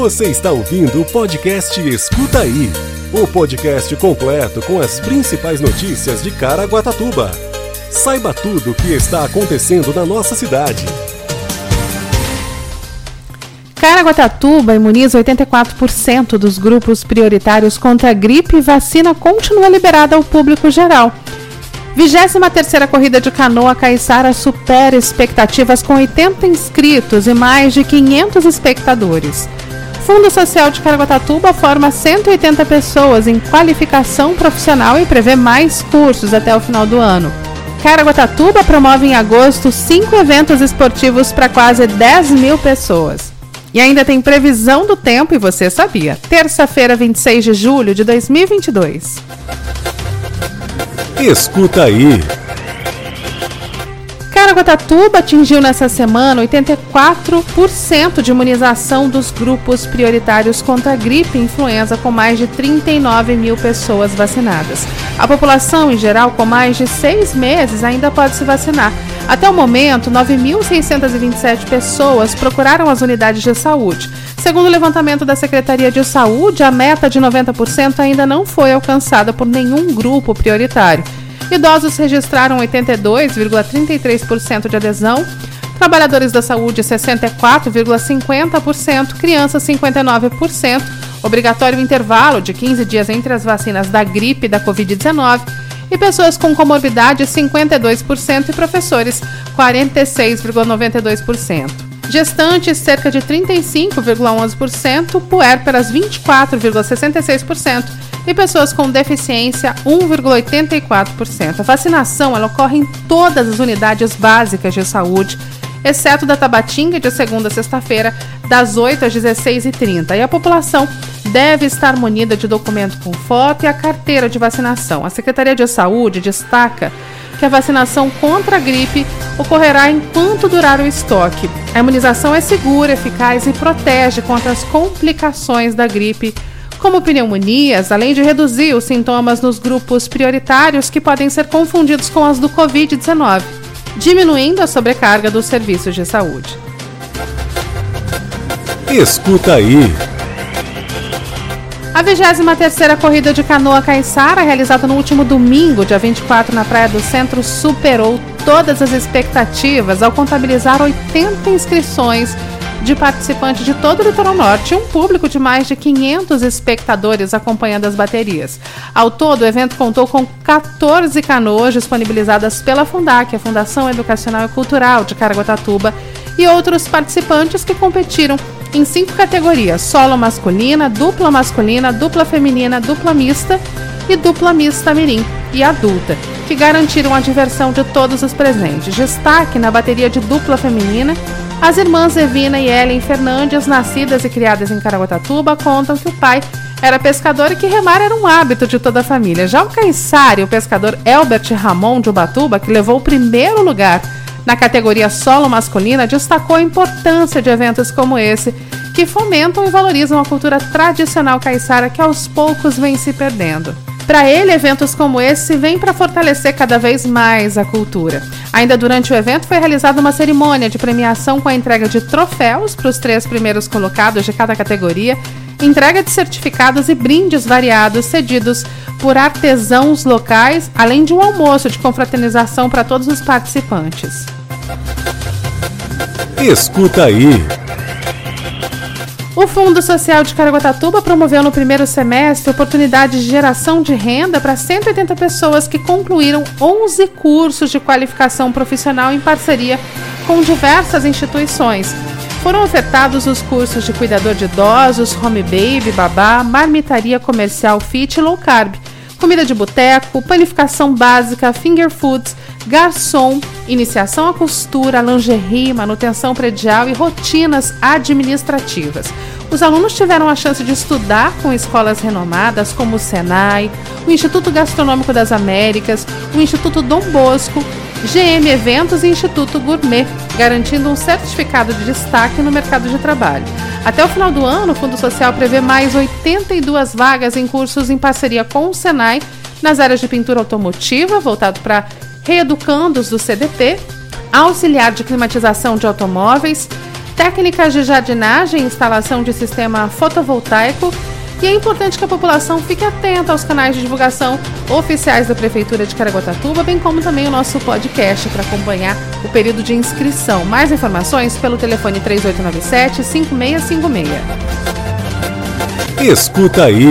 Você está ouvindo o podcast Escuta Aí o podcast completo com as principais notícias de Caraguatatuba. Saiba tudo o que está acontecendo na nossa cidade. Caraguatatuba imuniza 84% dos grupos prioritários contra a gripe e vacina continua liberada ao público geral. 23ª Corrida de Canoa Caiçara supera expectativas com 80 inscritos e mais de 500 espectadores. Fundo Social de Caraguatatuba forma 180 pessoas em qualificação profissional e prevê mais cursos até o final do ano. Caraguatatuba promove em agosto cinco eventos esportivos para quase 10 mil pessoas. E ainda tem previsão do tempo, e você sabia. Terça-feira, 26 de julho de 2022. Escuta aí. Caraguatatuba atingiu nessa semana 84% de imunização dos grupos prioritários contra a gripe e influenza, com mais de 39 mil pessoas vacinadas. A população, em geral, com mais de seis meses, ainda pode se vacinar. Até o momento, 9.627 pessoas procuraram as unidades de saúde. Segundo o levantamento da Secretaria de Saúde, a meta de 90% ainda não foi alcançada por nenhum grupo prioritário. Idosos registraram 82,33% de adesão, trabalhadores da saúde 64,50%, crianças 59%, obrigatório intervalo de 15 dias entre as vacinas da gripe e da Covid-19 e pessoas com comorbidade 52% e professores 46,92%. Gestantes, cerca de 35,11%, puérperas 24,66% e pessoas com deficiência 1,84%. A vacinação ela ocorre em todas as unidades básicas de saúde, exceto da Tabatinga de segunda a sexta-feira, das 8 às 16h30. E a população deve estar munida de documento com foto e a carteira de vacinação. A Secretaria de Saúde destaca que a vacinação contra a gripe ocorrerá enquanto durar o estoque. A imunização é segura, eficaz e protege contra as complicações da gripe como pneumonias, além de reduzir os sintomas nos grupos prioritários que podem ser confundidos com as do Covid-19, diminuindo a sobrecarga dos serviços de saúde. Escuta aí. A 23ª Corrida de Canoa Caiçara, realizada no último domingo, dia 24, na Praia do Centro, superou todas as expectativas ao contabilizar 80 inscrições de participantes de todo o litoral norte e um público de mais de 500 espectadores acompanhando as baterias. Ao todo, o evento contou com 14 canoas disponibilizadas pela Fundac, a Fundação Educacional e Cultural de Caraguatatuba, e outros participantes que competiram em cinco categorias: solo masculina, dupla masculina, dupla feminina, dupla mista e dupla mista mirim e adulta, que garantiram a diversão de todos os presentes. Destaque na bateria de dupla feminina as irmãs Evina e Ellen Fernandes, nascidas e criadas em Caraguatatuba, contam que o pai era pescador e que remar era um hábito de toda a família. Já o e o pescador Elbert Ramon de Ubatuba, que levou o primeiro lugar na categoria solo masculina, destacou a importância de eventos como esse, que fomentam e valorizam a cultura tradicional caiçara que aos poucos vem se perdendo. Para ele, eventos como esse vêm para fortalecer cada vez mais a cultura. Ainda durante o evento foi realizada uma cerimônia de premiação com a entrega de troféus para os três primeiros colocados de cada categoria, entrega de certificados e brindes variados cedidos por artesãos locais, além de um almoço de confraternização para todos os participantes. Escuta aí. O Fundo Social de Caraguatatuba promoveu no primeiro semestre oportunidades de geração de renda para 180 pessoas que concluíram 11 cursos de qualificação profissional em parceria com diversas instituições. Foram ofertados os cursos de cuidador de idosos, home baby, babá, marmitaria comercial fit e low carb, comida de boteco, panificação básica, finger foods, garçom, iniciação à costura, lingerie, manutenção predial e rotinas administrativas. Os alunos tiveram a chance de estudar com escolas renomadas como o Senai, o Instituto Gastronômico das Américas, o Instituto Dom Bosco, GM Eventos e Instituto Gourmet, garantindo um certificado de destaque no mercado de trabalho. Até o final do ano, o Fundo Social prevê mais 82 vagas em cursos em parceria com o Senai nas áreas de pintura automotiva, voltado para reeducandos do CDT, auxiliar de climatização de automóveis, técnicas de jardinagem e instalação de sistema fotovoltaico e é importante que a população fique atenta aos canais de divulgação oficiais da Prefeitura de Caraguatatuba, bem como também o nosso podcast para acompanhar o período de inscrição. Mais informações pelo telefone 3897-5656. Escuta aí!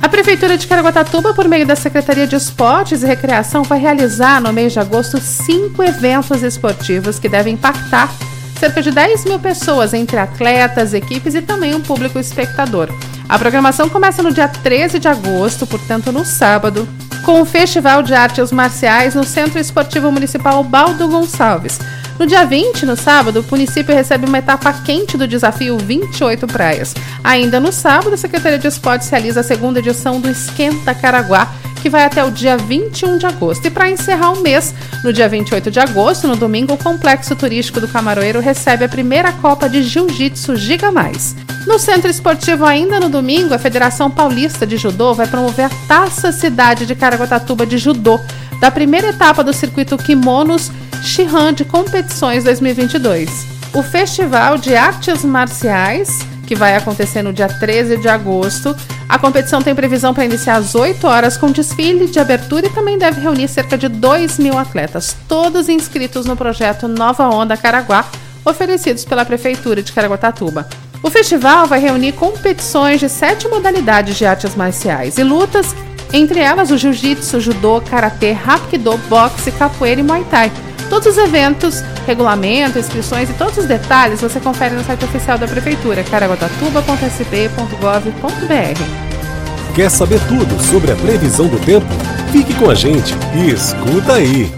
A Prefeitura de Caraguatatuba, por meio da Secretaria de Esportes e Recreação, vai realizar no mês de agosto cinco eventos esportivos que devem impactar cerca de 10 mil pessoas, entre atletas, equipes e também um público espectador. A programação começa no dia 13 de agosto, portanto no sábado, com o Festival de Artes Marciais no Centro Esportivo Municipal Baldo Gonçalves. No dia 20, no sábado, o município recebe uma etapa quente do desafio 28 Praias. Ainda no sábado, a Secretaria de Esportes realiza a segunda edição do Esquenta Caraguá, que vai até o dia 21 de agosto. E para encerrar o mês, no dia 28 de agosto, no domingo, o Complexo Turístico do Camaroeiro recebe a primeira Copa de Jiu-Jitsu Giga Mais. No Centro Esportivo, ainda no domingo, a Federação Paulista de Judô vai promover a Taça Cidade de Caraguatatuba de Judô, da primeira etapa do circuito Kimonos Shihan de Competições 2022. O Festival de Artes Marciais que vai acontecer no dia 13 de agosto. A competição tem previsão para iniciar às 8 horas com desfile de abertura e também deve reunir cerca de 2 mil atletas, todos inscritos no projeto Nova Onda Caraguá, oferecidos pela Prefeitura de Caraguatatuba. O festival vai reunir competições de sete modalidades de artes marciais e lutas, entre elas o jiu-jitsu, judô, karatê, hapkido, boxe, capoeira e muay thai Todos os eventos, regulamento, inscrições e todos os detalhes você confere no site oficial da Prefeitura, caraguatatuba.sp.gov.br. Quer saber tudo sobre a previsão do tempo? Fique com a gente e escuta aí!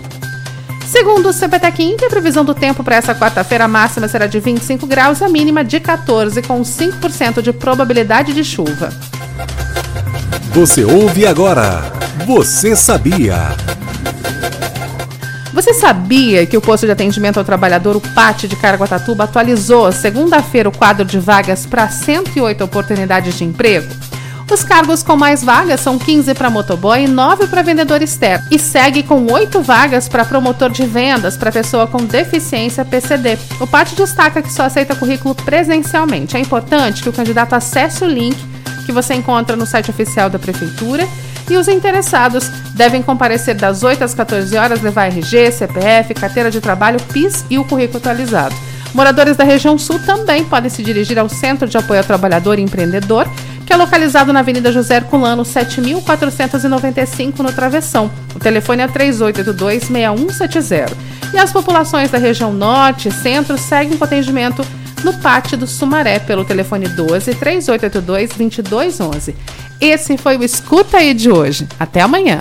Segundo o CPTEC Inter, a previsão do tempo para essa quarta-feira máxima será de 25 graus e a mínima de 14, com 5% de probabilidade de chuva. Você ouve agora. Você sabia? Você sabia que o posto de atendimento ao trabalhador, o PAT de Caraguatatuba, atualizou segunda-feira o quadro de vagas para 108 oportunidades de emprego? Os cargos com mais vagas são 15 para motoboy e 9 para vendedor externo. E segue com 8 vagas para promotor de vendas para pessoa com deficiência PCD. O PAT destaca que só aceita currículo presencialmente. É importante que o candidato acesse o link que você encontra no site oficial da Prefeitura e os interessados devem comparecer das 8 às 14 horas, levar RG, CPF, carteira de trabalho, PIS e o currículo atualizado. Moradores da região sul também podem se dirigir ao Centro de Apoio ao Trabalhador e Empreendedor, que é localizado na Avenida José Herculano, 7495, no Travessão. O telefone é 3882-6170. E as populações da região norte e centro seguem com atendimento no Pátio do Sumaré pelo telefone 12 3882 2211. Esse foi o Escuta aí de hoje. Até amanhã.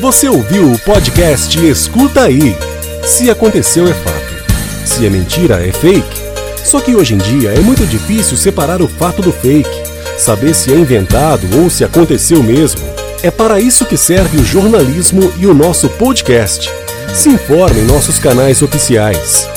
Você ouviu o podcast Escuta aí. Se aconteceu é fato. Se é mentira é fake. Só que hoje em dia é muito difícil separar o fato do fake, saber se é inventado ou se aconteceu mesmo. É para isso que serve o jornalismo e o nosso podcast. Se informe em nossos canais oficiais